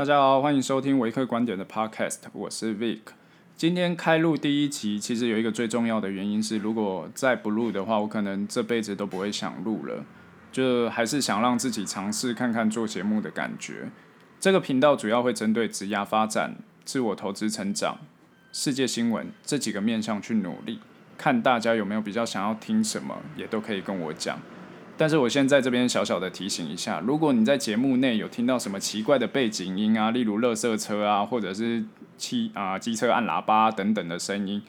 大家好，欢迎收听维克观点的 Podcast，我是 Vic。今天开录第一集，其实有一个最重要的原因是，如果再不录的话，我可能这辈子都不会想录了。就还是想让自己尝试看看做节目的感觉。这个频道主要会针对职涯发展、自我投资成长、世界新闻这几个面向去努力，看大家有没有比较想要听什么，也都可以跟我讲。但是我现在这边小小的提醒一下，如果你在节目内有听到什么奇怪的背景音啊，例如垃圾车啊，或者是汽啊机车按喇叭等等的声音，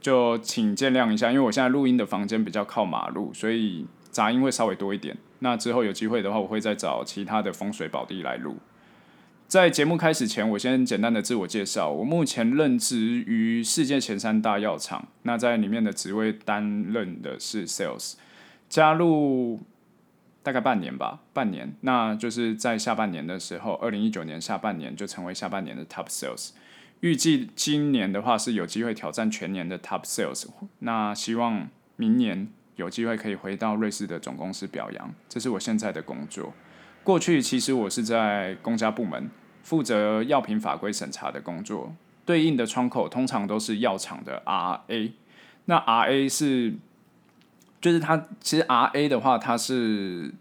就请见谅一下，因为我现在录音的房间比较靠马路，所以杂音会稍微多一点。那之后有机会的话，我会再找其他的风水宝地来录。在节目开始前，我先简单的自我介绍，我目前任职于世界前三大药厂，那在里面的职位担任的是 Sales，加入。大概半年吧，半年，那就是在下半年的时候，二零一九年下半年就成为下半年的 Top Sales。预计今年的话是有机会挑战全年的 Top Sales。那希望明年有机会可以回到瑞士的总公司表扬，这是我现在的工作。过去其实我是在公家部门负责药品法规审查的工作，对应的窗口通常都是药厂的 RA。那 RA 是。就是它，其实 R A 的话，它是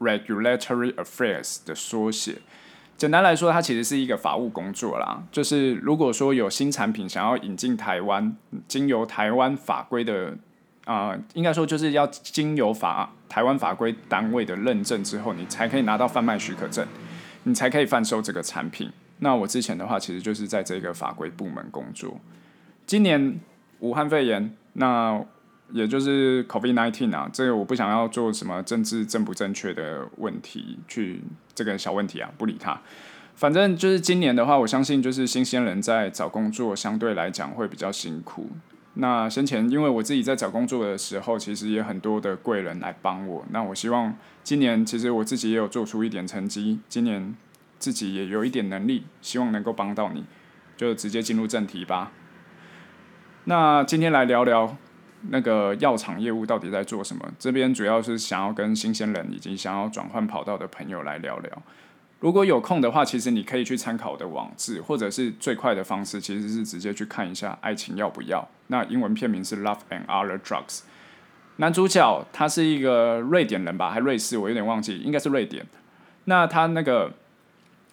Regulatory Affairs 的缩写。简单来说，它其实是一个法务工作啦。就是如果说有新产品想要引进台湾，经由台湾法规的啊、呃，应该说就是要经由法台湾法规单位的认证之后，你才可以拿到贩卖许可证，你才可以贩售这个产品。那我之前的话，其实就是在这个法规部门工作。今年武汉肺炎，那。也就是 COVID-19 啊，这个我不想要做什么政治正不正确的问题，去这个小问题啊，不理他。反正就是今年的话，我相信就是新鲜人在找工作相对来讲会比较辛苦。那先前因为我自己在找工作的时候，其实也很多的贵人来帮我。那我希望今年其实我自己也有做出一点成绩，今年自己也有一点能力，希望能够帮到你。就直接进入正题吧。那今天来聊聊。那个药厂业务到底在做什么？这边主要是想要跟新鲜人以及想要转换跑道的朋友来聊聊。如果有空的话，其实你可以去参考我的网志，或者是最快的方式，其实是直接去看一下《爱情要不要》。那英文片名是《Love and Other Drugs》。男主角他是一个瑞典人吧，还瑞士，我有点忘记，应该是瑞典。那他那个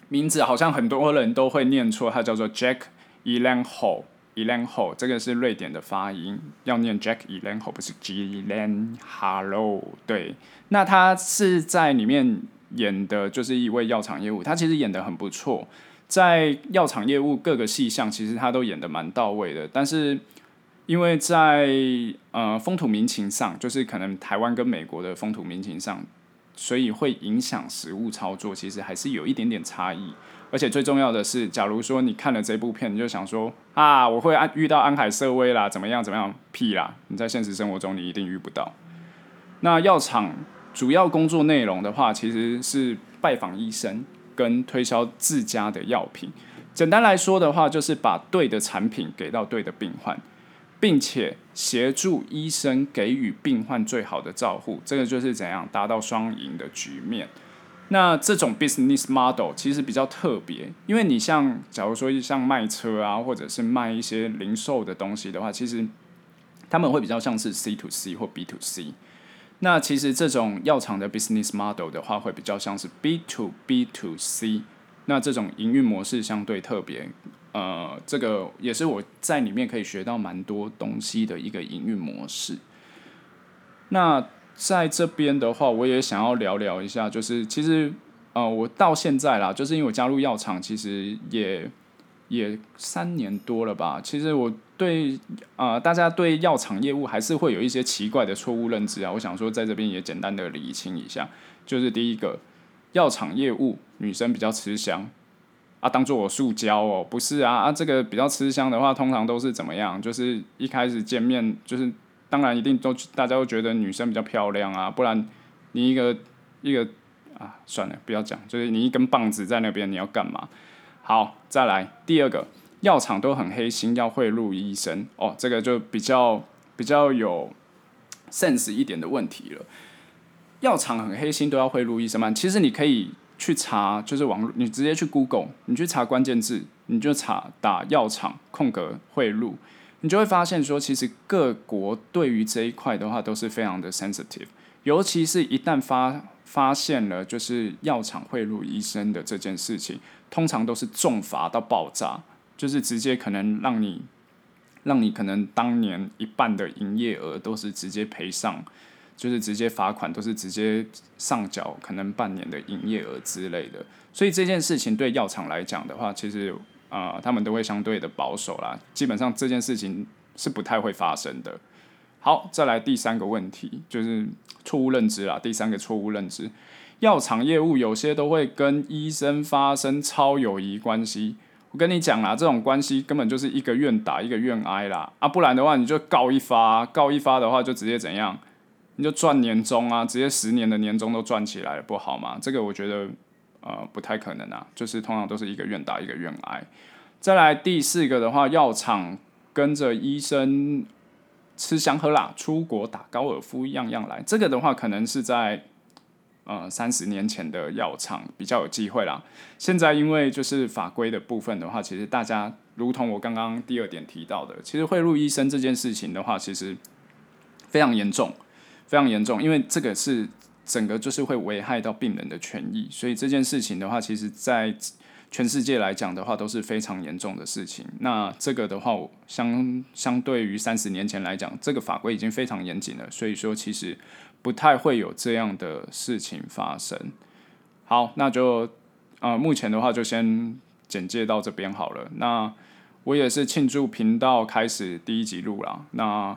名字好像很多人都会念错，他叫做 Jack e l a n Hall e l a n h o 这个是瑞典的发音，要念 Jack Gyllenhaal 不是 Gyllenhaal 对，那他是在里面演的就是一位药厂业务，他其实演得很不错，在药厂业务各个细项其实他都演得蛮到位的，但是因为在呃风土民情上，就是可能台湾跟美国的风土民情上，所以会影响实物操作，其实还是有一点点差异。而且最重要的是，假如说你看了这部片，你就想说啊，我会安遇到安海瑟薇啦，怎么样怎么样？屁啦！你在现实生活中你一定遇不到。那药厂主要工作内容的话，其实是拜访医生跟推销自家的药品。简单来说的话，就是把对的产品给到对的病患，并且协助医生给予病患最好的照护。这个就是怎样达到双赢的局面。那这种 business model 其实比较特别，因为你像假如说像卖车啊，或者是卖一些零售的东西的话，其实他们会比较像是 C to C 或 B to C。那其实这种药厂的 business model 的话，会比较像是 B to B to C。那这种营运模式相对特别，呃，这个也是我在里面可以学到蛮多东西的一个营运模式。那在这边的话，我也想要聊聊一下，就是其实，呃，我到现在啦，就是因为我加入药厂，其实也也三年多了吧。其实我对啊、大家对药厂业务还是会有一些奇怪的错误认知啊。我想说，在这边也简单的理清一下，就是第一个，药厂业务女生比较吃香啊，当做我塑胶哦，不是啊啊，这个比较吃香的话，通常都是怎么样？就是一开始见面就是。当然，一定都大家都觉得女生比较漂亮啊，不然你一个一个啊，算了，不要讲，就是你一根棒子在那边，你要干嘛？好，再来第二个，药厂都很黑心，要贿赂医生哦，这个就比较比较有 sense 一点的问题了。药厂很黑心，都要贿赂医生吗？其实你可以去查，就是网络，你直接去 Google，你去查关键字，你就查打药厂空格贿赂，你就会发现说，其实各国对于这一块的话都是非常的 sensitive，尤其是一旦发发现了就是药厂贿赂医生的这件事情，通常都是重罚到爆炸，就是直接可能让你。让你可能当年一半的营业额都是直接赔上，就是直接罚款，都是直接上缴可能半年的营业额之类的。所以这件事情对药厂来讲的话，其实啊、他们都会相对的保守啦。基本上这件事情是不太会发生的。好，再来第三个问题，就是错误认知啦。第三个错误认知，药厂业务有些都会跟医生发生超友谊关系。我跟你讲啦，这种关系根本就是一个愿打一个愿挨啦啊！不然的话，你就告一发，告一发的话就直接怎样？你就赚年终啊，直接十年的年终都赚起来了，不好吗？这个我觉得呃不太可能啊，就是通常都是一个愿打一个愿挨。再来第四个的话，药厂跟着医生吃香喝辣，出国打高尔夫，样样来。这个的话，可能是在。呃，三十年前的药厂比较有机会啦。现在因为就是法规的部分的话，其实大家如同我刚刚第二点提到的，其实贿赂医生这件事情的话，其实非常严重，非常严重，因为这个是整个就是会危害到病人的权益，所以这件事情的话，其实在全世界来讲的话都是非常严重的事情。那这个的话，相相对于三十年前来讲，这个法规已经非常严谨了，所以说其实。不太会有这样的事情发生。好，那就呃，目前的话就先简介到这边好了。那我也是庆祝频道开始第一集录了，那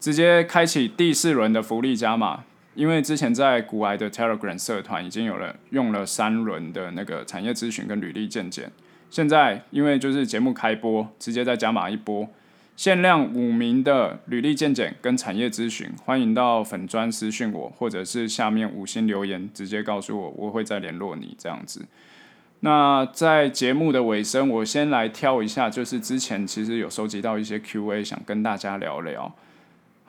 直接开启第四轮的福利加码，因为之前在古埃的 Telegram 社团已经有了用了三轮的那个产业咨询跟履历健检，现在因为就是节目开播，直接再加码一波。限量五名的履历健检跟产业咨询，欢迎到粉专私讯我，或者是下面五星留言，直接告诉我，我会再联络你这样子。那在节目的尾声，我先来挑一下，就是之前其实有收集到一些 Q&A，想跟大家聊聊。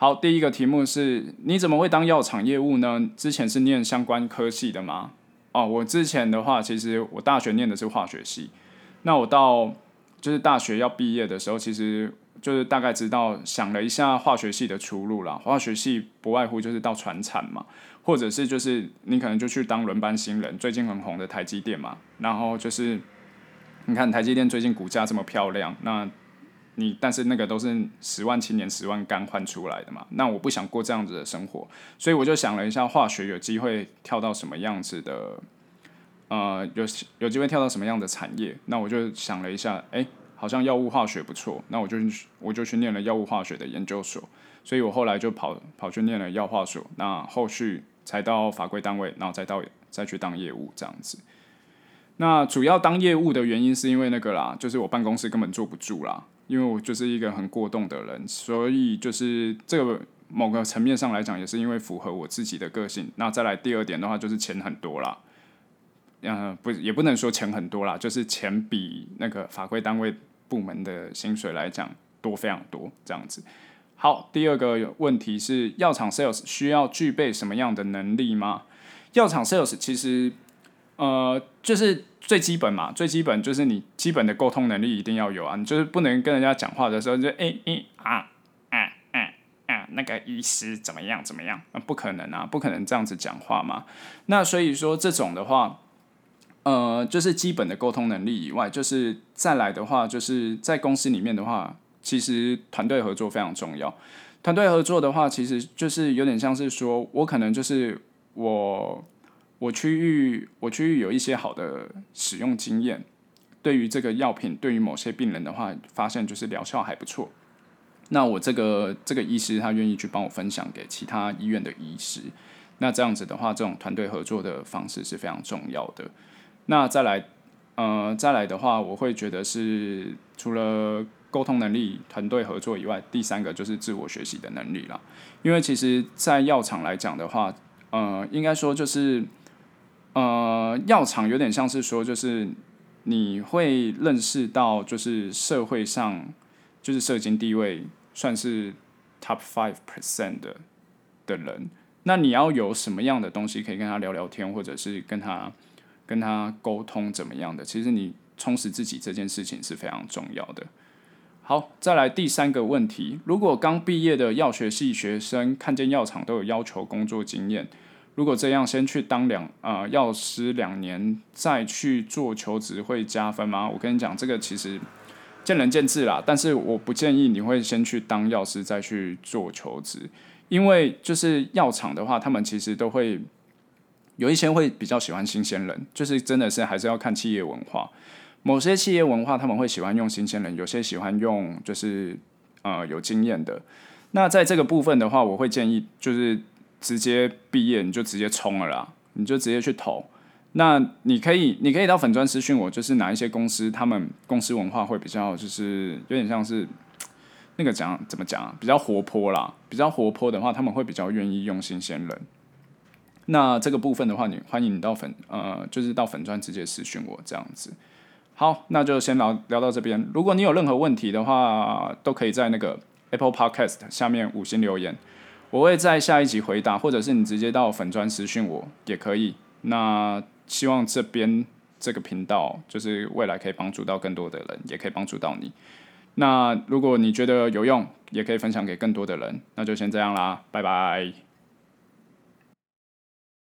好，第一个题目是，你怎么会当药厂业务呢？之前是念相关科系的吗？哦，我之前的话，其实我大学念的是化学系，那我到就是大学要毕业的时候，其实。就是大概知道，想了一下化学系的出路啦。化学系不外乎就是到传产嘛，或者是就是你可能就去当轮班新人。最近很红的台积电嘛，然后就是你看台积电最近股价这么漂亮，那你但是那个都是十万青年十万干换出来的嘛。那我不想过这样子的生活，所以我就想了一下，化学有机会跳到什么样子的，呃，有有机会跳到什么样的产业？那我就想了一下，哎、好像药物化学不错，那我就我就去念了药物化学的研究所，所以我后来就跑跑去念了药化所，那后续才到法规单位，然后再到再去当业务这样子。那主要当业务的原因是因为那个啦，就是我办公室根本坐不住啦，因为我就是一个很过动的人，所以就是这个某个层面上来讲，也是因为符合我自己的个性。那再来第二点的话，就是钱很多啦。嗯，不，也不能说钱很多啦，就是钱比那个法规单位部门的薪水来讲多非常多，这样子。好，第二个问题是，药厂 sales 需要具备什么样的能力吗？药厂 sales 其实，呃，就是最基本嘛，最基本就是你基本的沟通能力一定要有啊，你就是不能跟人家讲话的时候就哎哎啊，嗯嗯嗯，那个医师怎么样怎么样？啊，不可能啊，不可能这样子讲话嘛。那所以说这种的话。呃，就是基本的沟通能力以外，就是再来的话，就是在公司里面的话，其实团队合作非常重要。团队合作的话，其实就是有点像是说，我可能就是我我区域我区域有一些好的使用经验，对于这个药品，对于某些病人的话，发现就是疗效还不错。那我这个这个医师他愿意去帮我分享给其他医院的医师，那这样子的话，这种团队合作的方式是非常重要的。那再来，呃，再来的话，我会觉得是除了沟通能力、团队合作以外，第三个就是自我学习的能力啦。因为其实，在药厂来讲的话，呃，应该说就是，呃，药厂有点像是说，就是你会认识到，就是社会上就是社经地位算是 top five percent 的的人，那你要有什么样的东西可以跟他聊聊天，或者是跟他。跟他沟通怎么样的。其实你充实自己这件事情是非常重要的。好，再来第三个问题：如果刚毕业的药学系学生看见药厂都有要求工作经验，如果这样先去当两呃药师两年，再去做求职会加分吗？我跟你讲，这个其实见仁见智啦。但是我不建议你会先去当药师再去做求职，因为就是药厂的话，他们其实都会有一些会比较喜欢新鲜人，就是真的是还是要看企业文化。某些企业文化他们会喜欢用新鲜人，有些喜欢用就是呃有经验的。那在这个部分的话，我会建议就是直接毕业你就直接冲了啦，你就直接去投。那你可以你可以到粉专私讯我，就是哪一些公司他们公司文化会比较就是有点像是那个讲怎么讲啊，比较活泼啦，比较活泼的话他们会比较愿意用新鲜人。那这个部分的话，你欢迎你到粉呃就是到粉专直接私讯我这样子。好，那就先聊聊到这边。如果你有任何问题的话，都可以在那个 Apple Podcast 下面五星留言，我会在下一集回答，或者是你直接到粉专私讯我也可以。那希望这边这个频道就是未来可以帮助到更多的人，也可以帮助到你。那如果你觉得有用，也可以分享给更多的人。那就先这样啦，拜拜。